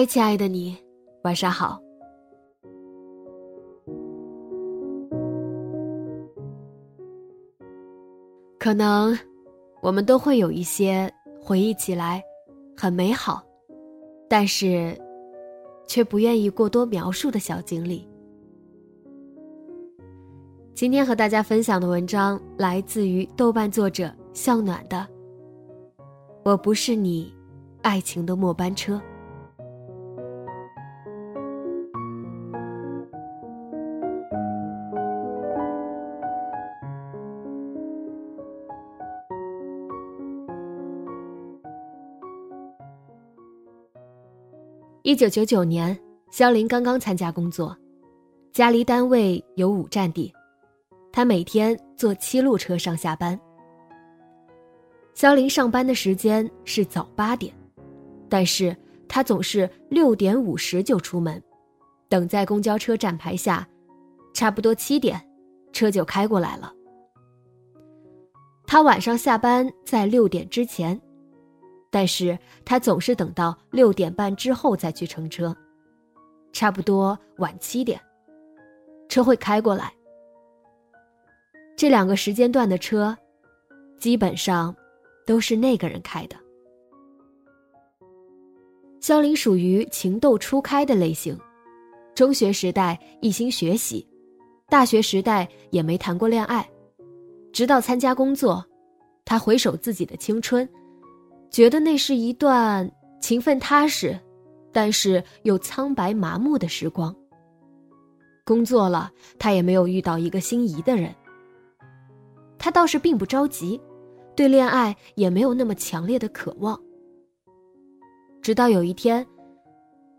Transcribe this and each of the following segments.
嗨，亲爱的你，晚上好。可能我们都会有一些回忆起来很美好，但是却不愿意过多描述的小经历。今天和大家分享的文章来自于豆瓣作者向暖的。我不是你爱情的末班车。一九九九年，肖林刚刚参加工作，家离单位有五站地，他每天坐七路车上下班。肖林上班的时间是早八点，但是他总是六点五十就出门，等在公交车站牌下，差不多七点，车就开过来了。他晚上下班在六点之前。但是他总是等到六点半之后再去乘车，差不多晚七点，车会开过来。这两个时间段的车，基本上都是那个人开的。肖林属于情窦初开的类型，中学时代一心学习，大学时代也没谈过恋爱，直到参加工作，他回首自己的青春。觉得那是一段勤奋踏实，但是又苍白麻木的时光。工作了，他也没有遇到一个心仪的人。他倒是并不着急，对恋爱也没有那么强烈的渴望。直到有一天，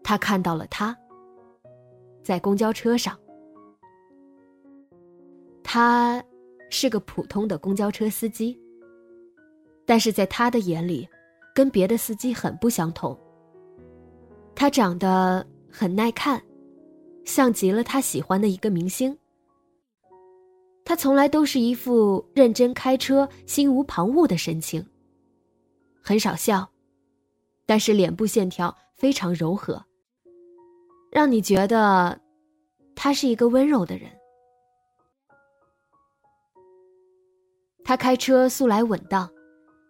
他看到了他，在公交车上。他是个普通的公交车司机，但是在他的眼里。跟别的司机很不相同。他长得很耐看，像极了他喜欢的一个明星。他从来都是一副认真开车、心无旁骛的神情，很少笑，但是脸部线条非常柔和，让你觉得他是一个温柔的人。他开车素来稳当。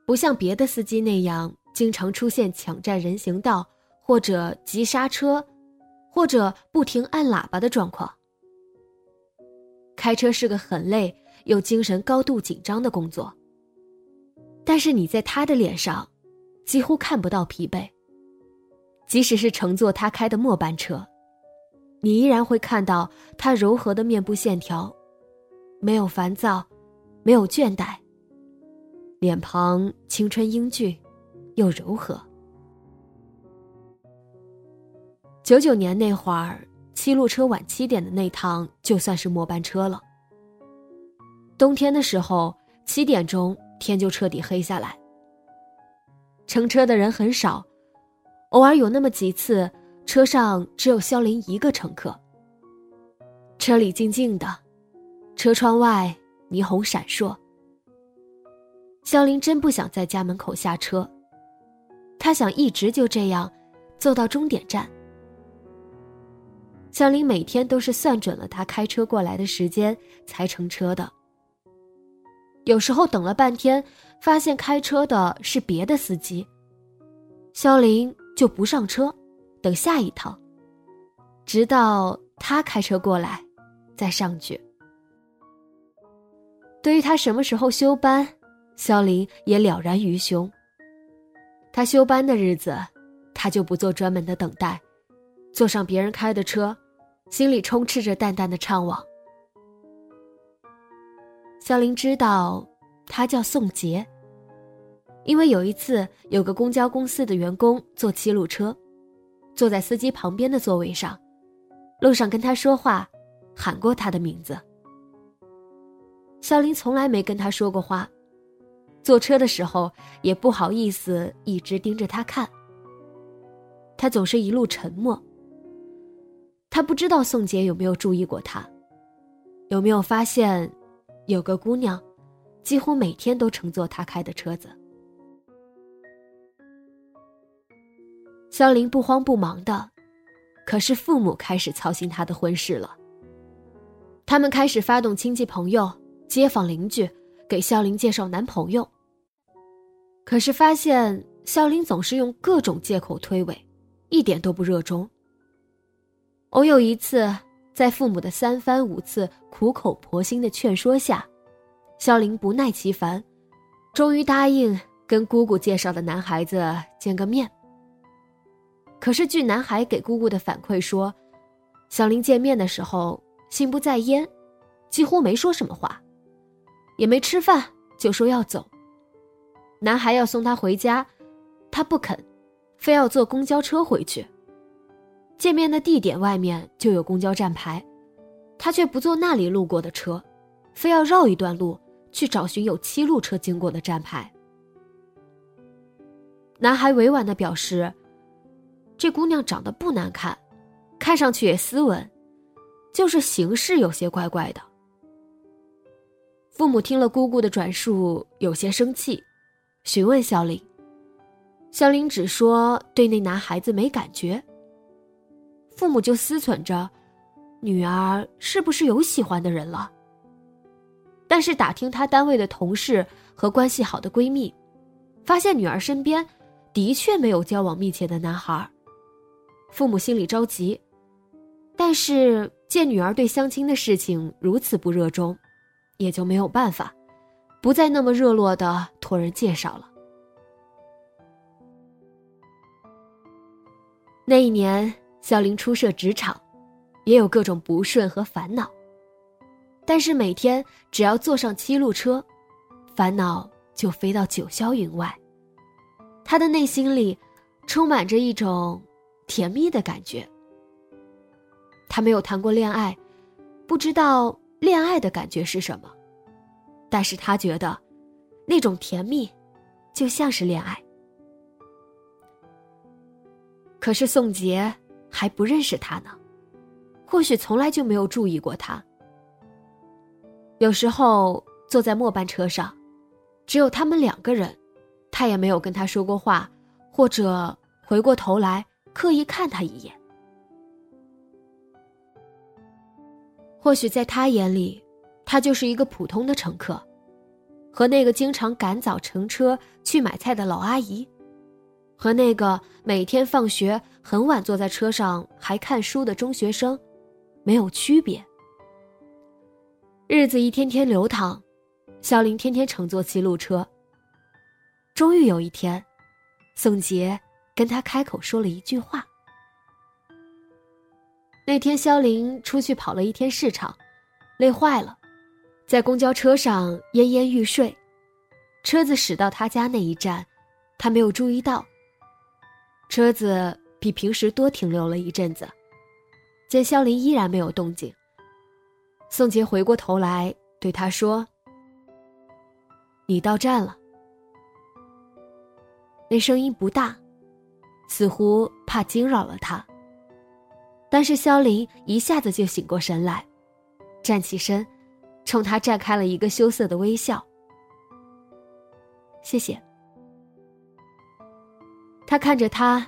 不像别的司机那样经常出现抢占人行道，或者急刹车，或者不停按喇叭的状况。开车是个很累又精神高度紧张的工作，但是你在他的脸上几乎看不到疲惫。即使是乘坐他开的末班车，你依然会看到他柔和的面部线条，没有烦躁，没有倦怠。脸庞青春英俊，又柔和。九九年那会儿，七路车晚七点的那趟就算是末班车了。冬天的时候，七点钟天就彻底黑下来。乘车的人很少，偶尔有那么几次，车上只有肖林一个乘客。车里静静的，车窗外霓虹闪烁。肖林真不想在家门口下车，他想一直就这样，坐到终点站。肖林每天都是算准了他开车过来的时间才乘车的。有时候等了半天，发现开车的是别的司机，肖林就不上车，等下一趟，直到他开车过来，再上去。对于他什么时候休班，肖林也了然于胸。他休班的日子，他就不做专门的等待，坐上别人开的车，心里充斥着淡淡的怅惘。肖林知道，他叫宋杰。因为有一次，有个公交公司的员工坐七路车，坐在司机旁边的座位上，路上跟他说话，喊过他的名字。肖林从来没跟他说过话，坐车的时候也不好意思一直盯着他看。他总是一路沉默。他不知道宋杰有没有注意过他，有没有发现，有个姑娘，几乎每天都乘坐他开的车子。肖林不慌不忙的，可是父母开始操心他的婚事了。他们开始发动亲戚朋友、街坊邻居给肖林介绍男朋友。可是发现肖林总是用各种借口推诿，一点都不热衷。偶有一次，在父母的三番五次苦口婆心的劝说下，肖林不耐其烦，终于答应跟姑姑介绍的男孩子见个面。可是，据男孩给姑姑的反馈说，小林见面的时候心不在焉，几乎没说什么话，也没吃饭，就说要走。男孩要送她回家，她不肯，非要坐公交车回去。见面的地点外面就有公交站牌，他却不坐那里路过的车，非要绕一段路去找寻有七路车经过的站牌。男孩委婉的表示。这姑娘长得不难看，看上去也斯文，就是行事有些怪怪的。父母听了姑姑的转述，有些生气，询问小林。小林只说对那男孩子没感觉。父母就思忖着，女儿是不是有喜欢的人了？但是打听她单位的同事和关系好的闺蜜，发现女儿身边的确没有交往密切的男孩。父母心里着急，但是见女儿对相亲的事情如此不热衷，也就没有办法，不再那么热络的托人介绍了。那一年，小林初涉职场，也有各种不顺和烦恼。但是每天只要坐上七路车，烦恼就飞到九霄云外。他的内心里，充满着一种。甜蜜的感觉。他没有谈过恋爱，不知道恋爱的感觉是什么，但是他觉得，那种甜蜜，就像是恋爱。可是宋杰还不认识他呢，或许从来就没有注意过他。有时候坐在末班车上，只有他们两个人，他也没有跟他说过话，或者回过头来。刻意看他一眼，或许在他眼里，他就是一个普通的乘客，和那个经常赶早乘车去买菜的老阿姨，和那个每天放学很晚坐在车上还看书的中学生，没有区别。日子一天天流淌，小林天天乘坐七路车。终于有一天，宋杰。跟他开口说了一句话。那天，肖林出去跑了一天市场，累坏了，在公交车上奄奄欲睡。车子驶到他家那一站，他没有注意到。车子比平时多停留了一阵子，见肖林依然没有动静，宋杰回过头来对他说：“你到站了。”那声音不大。似乎怕惊扰了他，但是肖林一下子就醒过神来，站起身，冲他绽开了一个羞涩的微笑。谢谢。他看着他，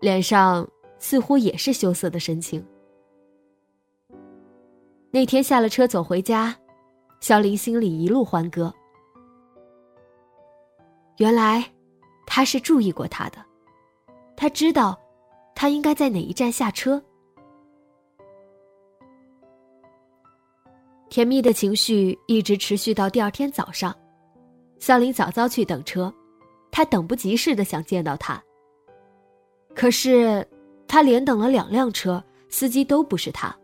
脸上似乎也是羞涩的神情。那天下了车走回家，肖林心里一路欢歌。原来，他是注意过他的。他知道，他应该在哪一站下车。甜蜜的情绪一直持续到第二天早上，肖林早早去等车，他等不及似的想见到他。可是，他连等了两辆车，司机都不是他。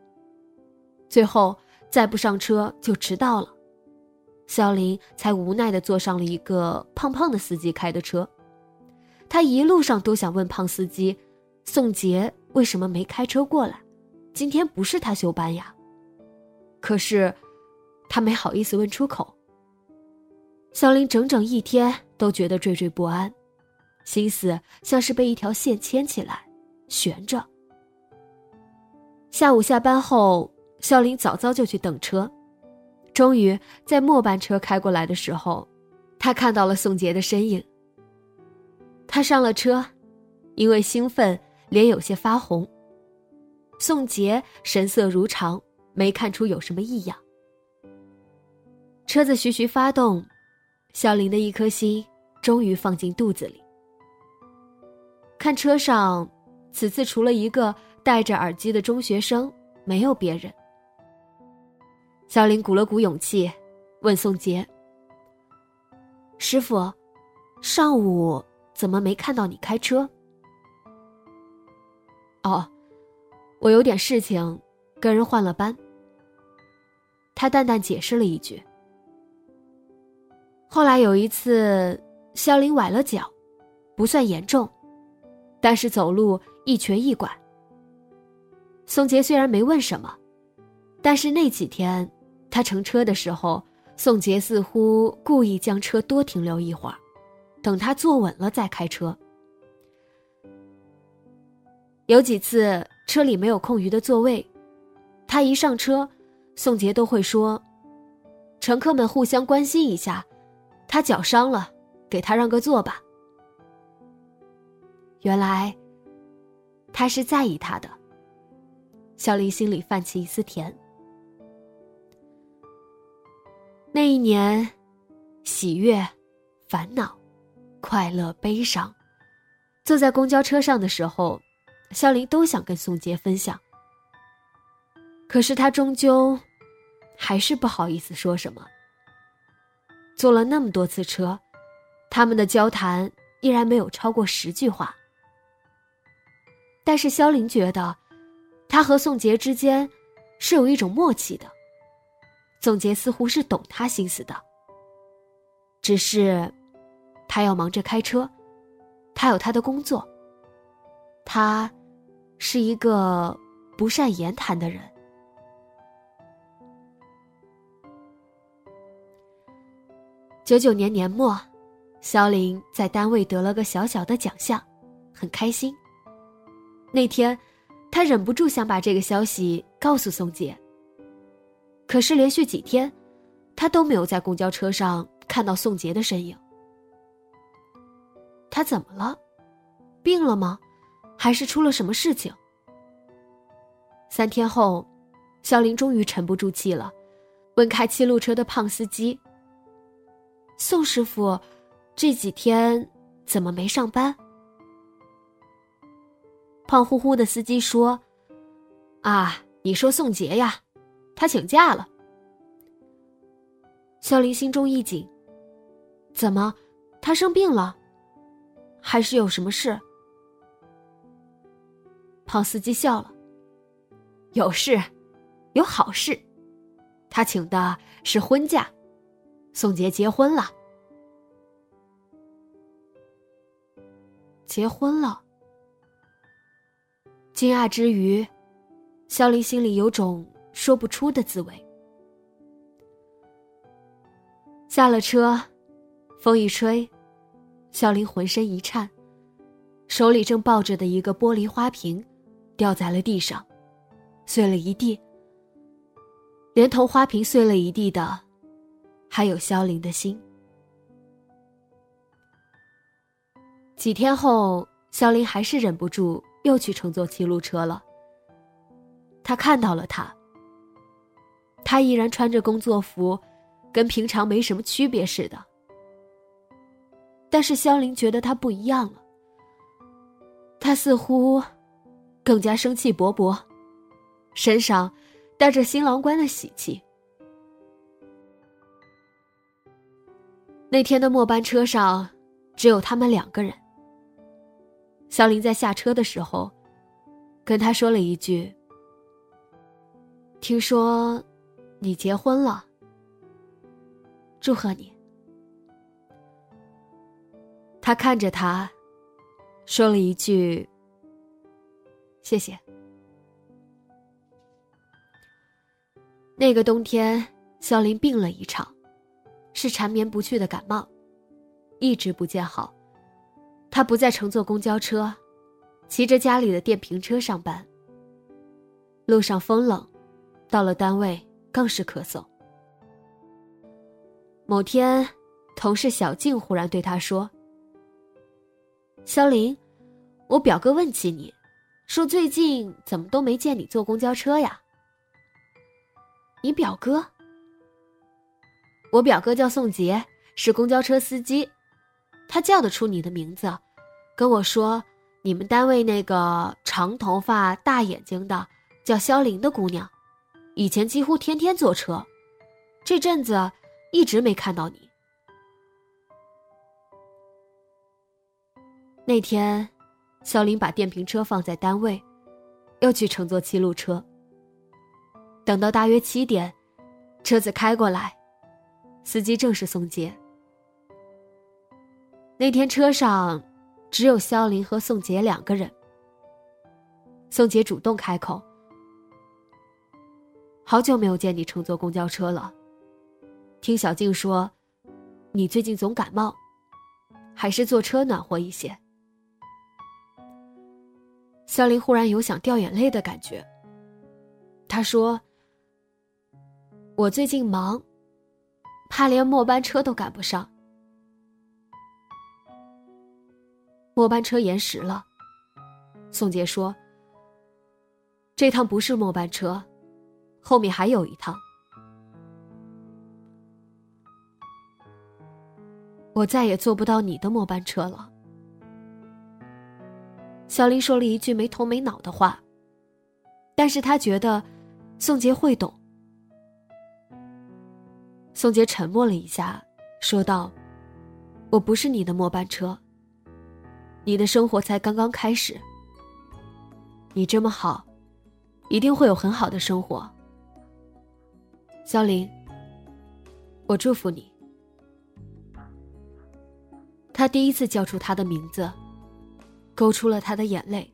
最后再不上车就迟到了，肖林才无奈的坐上了一个胖胖的司机开的车。他一路上都想问胖司机，宋杰为什么没开车过来？今天不是他休班呀。可是，他没好意思问出口。小林整整一天都觉得惴惴不安，心思像是被一条线牵起来，悬着。下午下班后，小林早早就去等车，终于在末班车开过来的时候，他看到了宋杰的身影。他上了车，因为兴奋，脸有些发红。宋杰神色如常。没看出有什么异样。车子徐徐发动，小林的一颗心终于放进肚子里。看车上，此次除了一个戴着耳机的中学生，没有别人。小林鼓了鼓勇气，问宋杰：“师傅，上午怎么没看到你开车？”“哦，我有点事情。”跟人换了班，他淡淡解释了一句。后来有一次，肖林崴了脚，不算严重，但是走路一瘸一拐。宋杰虽然没问什么，但是那几天他乘车的时候，宋杰似乎故意将车多停留一会儿，等他坐稳了再开车。有几次车里没有空余的座位。他一上车，宋杰都会说：“乘客们互相关心一下，他脚伤了，给他让个座吧。”原来，他是在意他的。小林心里泛起一丝甜。那一年，喜悦、烦恼、快乐、悲伤，坐在公交车上的时候，肖林都想跟宋杰分享。可是他终究，还是不好意思说什么。坐了那么多次车，他们的交谈依然没有超过十句话。但是肖林觉得，他和宋杰之间是有一种默契的。宋杰似乎是懂他心思的，只是他要忙着开车，他有他的工作。他是一个不善言谈的人。九九年年末，肖林在单位得了个小小的奖项，很开心。那天，他忍不住想把这个消息告诉宋杰。可是连续几天，他都没有在公交车上看到宋杰的身影。他怎么了？病了吗？还是出了什么事情？三天后，肖林终于沉不住气了，问开七路车的胖司机。宋师傅，这几天怎么没上班？胖乎乎的司机说：“啊，你说宋杰呀，他请假了。”肖林心中一紧，怎么，他生病了，还是有什么事？胖司机笑了：“有事，有好事，他请的是婚假。”宋杰结婚了，结婚了。惊讶之余，肖林心里有种说不出的滋味。下了车，风一吹，肖林浑身一颤，手里正抱着的一个玻璃花瓶掉在了地上，碎了一地，连同花瓶碎了一地的。还有萧林的心。几天后，萧林还是忍不住又去乘坐七路车了。他看到了他，他依然穿着工作服，跟平常没什么区别似的。但是萧林觉得他不一样了，他似乎更加生气勃勃，身上带着新郎官的喜气。那天的末班车上，只有他们两个人。肖林在下车的时候，跟他说了一句：“听说你结婚了，祝贺你。”他看着他，说了一句：“谢谢。”那个冬天，肖林病了一场，是缠绵不去的感冒，一直不见好。他不再乘坐公交车，骑着家里的电瓶车上班。路上风冷，到了单位更是咳嗽。某天，同事小静忽然对他说。肖林，我表哥问起你，说最近怎么都没见你坐公交车呀？你表哥？我表哥叫宋杰，是公交车司机，他叫得出你的名字，跟我说你们单位那个长头发、大眼睛的叫肖林的姑娘，以前几乎天天坐车，这阵子一直没看到你。那天，肖林把电瓶车放在单位，又去乘坐七路车。等到大约七点，车子开过来，司机正是宋杰。那天车上只有肖林和宋杰两个人。宋杰主动开口：“好久没有见你乘坐公交车了，听小静说，你最近总感冒，还是坐车暖和一些。”肖林忽然有想掉眼泪的感觉。他说：“我最近忙，怕连末班车都赶不上。末班车延时了。”宋杰说：“这趟不是末班车，后面还有一趟。我再也坐不到你的末班车了。”小林说了一句没头没脑的话，但是他觉得宋杰会懂。宋杰沉默了一下，说道：“我不是你的末班车。你的生活才刚刚开始。你这么好，一定会有很好的生活。”肖林，我祝福你。他第一次叫出他的名字。勾出了他的眼泪。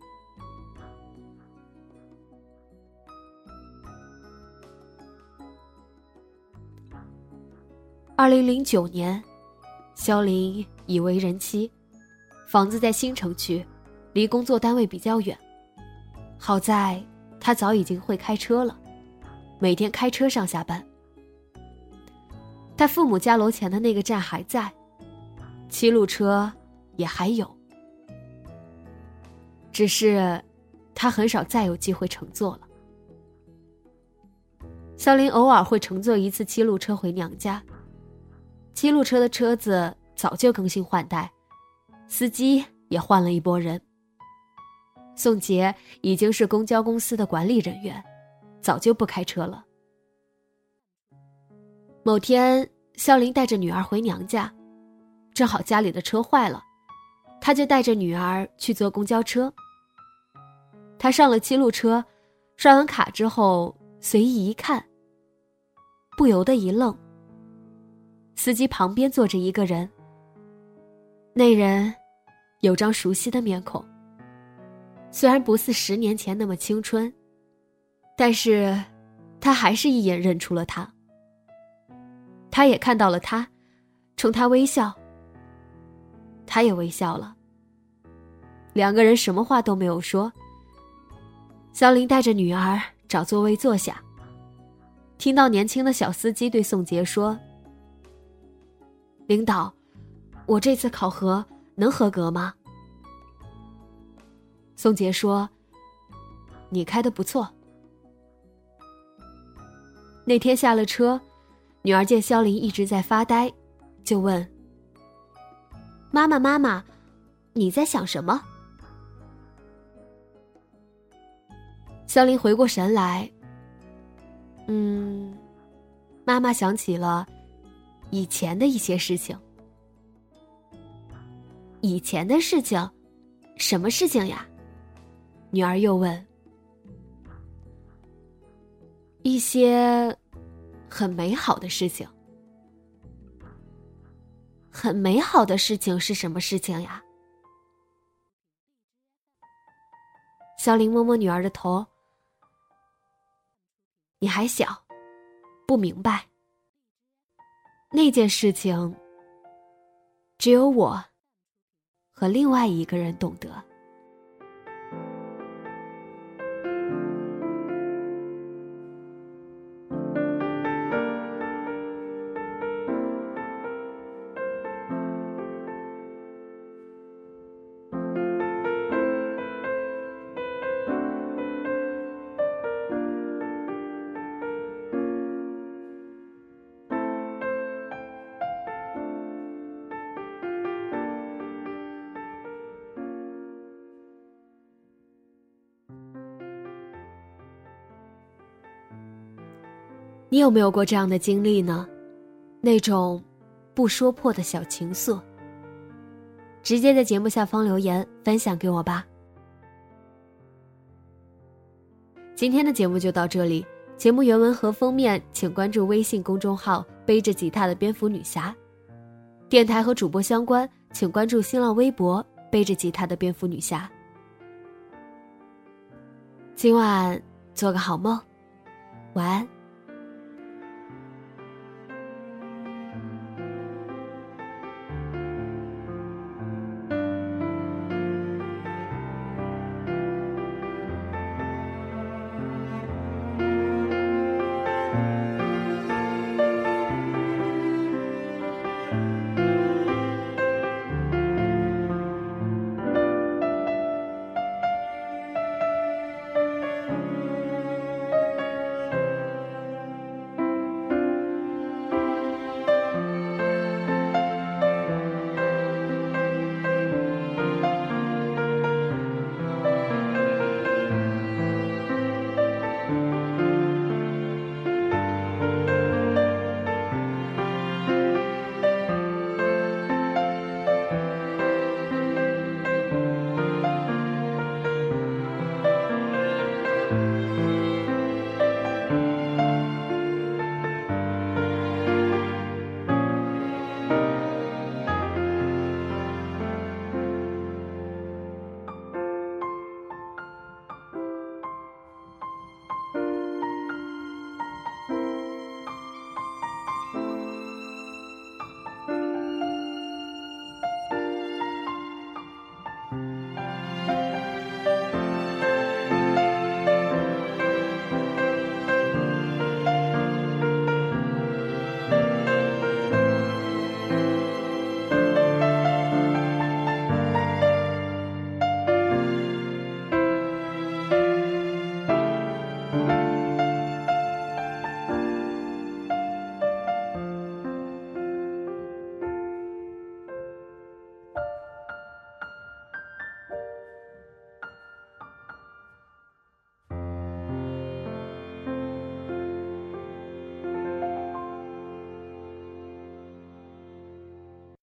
二零零九年，肖林已为人妻，房子在新城区，离工作单位比较远。好在他早已经会开车了，每天开车上下班。他父母家楼前的那个站还在，七路车也还有。只是，他很少再有机会乘坐了。肖林偶尔会乘坐一次七路车回娘家。七路车的车子早就更新换代，司机也换了一拨人。宋杰已经是公交公司的管理人员，早就不开车了。某天，肖林带着女儿回娘家，正好家里的车坏了，他就带着女儿去坐公交车。他上了七路车，刷完卡之后，随意一看，不由得一愣。司机旁边坐着一个人，那人有张熟悉的面孔。虽然不似十年前那么青春，但是，他还是一眼认出了他。他也看到了他，冲他微笑。他也微笑了。两个人什么话都没有说。肖林带着女儿找座位坐下。听到年轻的小司机对宋杰说：“领导，我这次考核能合格吗？”宋杰说：“你开的不错。”那天下了车，女儿见肖林一直在发呆，就问：“妈妈，妈妈，你在想什么？”肖林回过神来，嗯，妈妈想起了以前的一些事情。以前的事情，什么事情呀？女儿又问。一些很美好的事情。很美好的事情是什么事情呀？小林摸摸女儿的头。你还小，不明白。那件事情，只有我和另外一个人懂得。你有没有过这样的经历呢？那种不说破的小情愫，直接在节目下方留言分享给我吧。今天的节目就到这里，节目原文和封面请关注微信公众号“背着吉他的蝙蝠女侠”，电台和主播相关请关注新浪微博“背着吉他的蝙蝠女侠”。今晚做个好梦，晚安。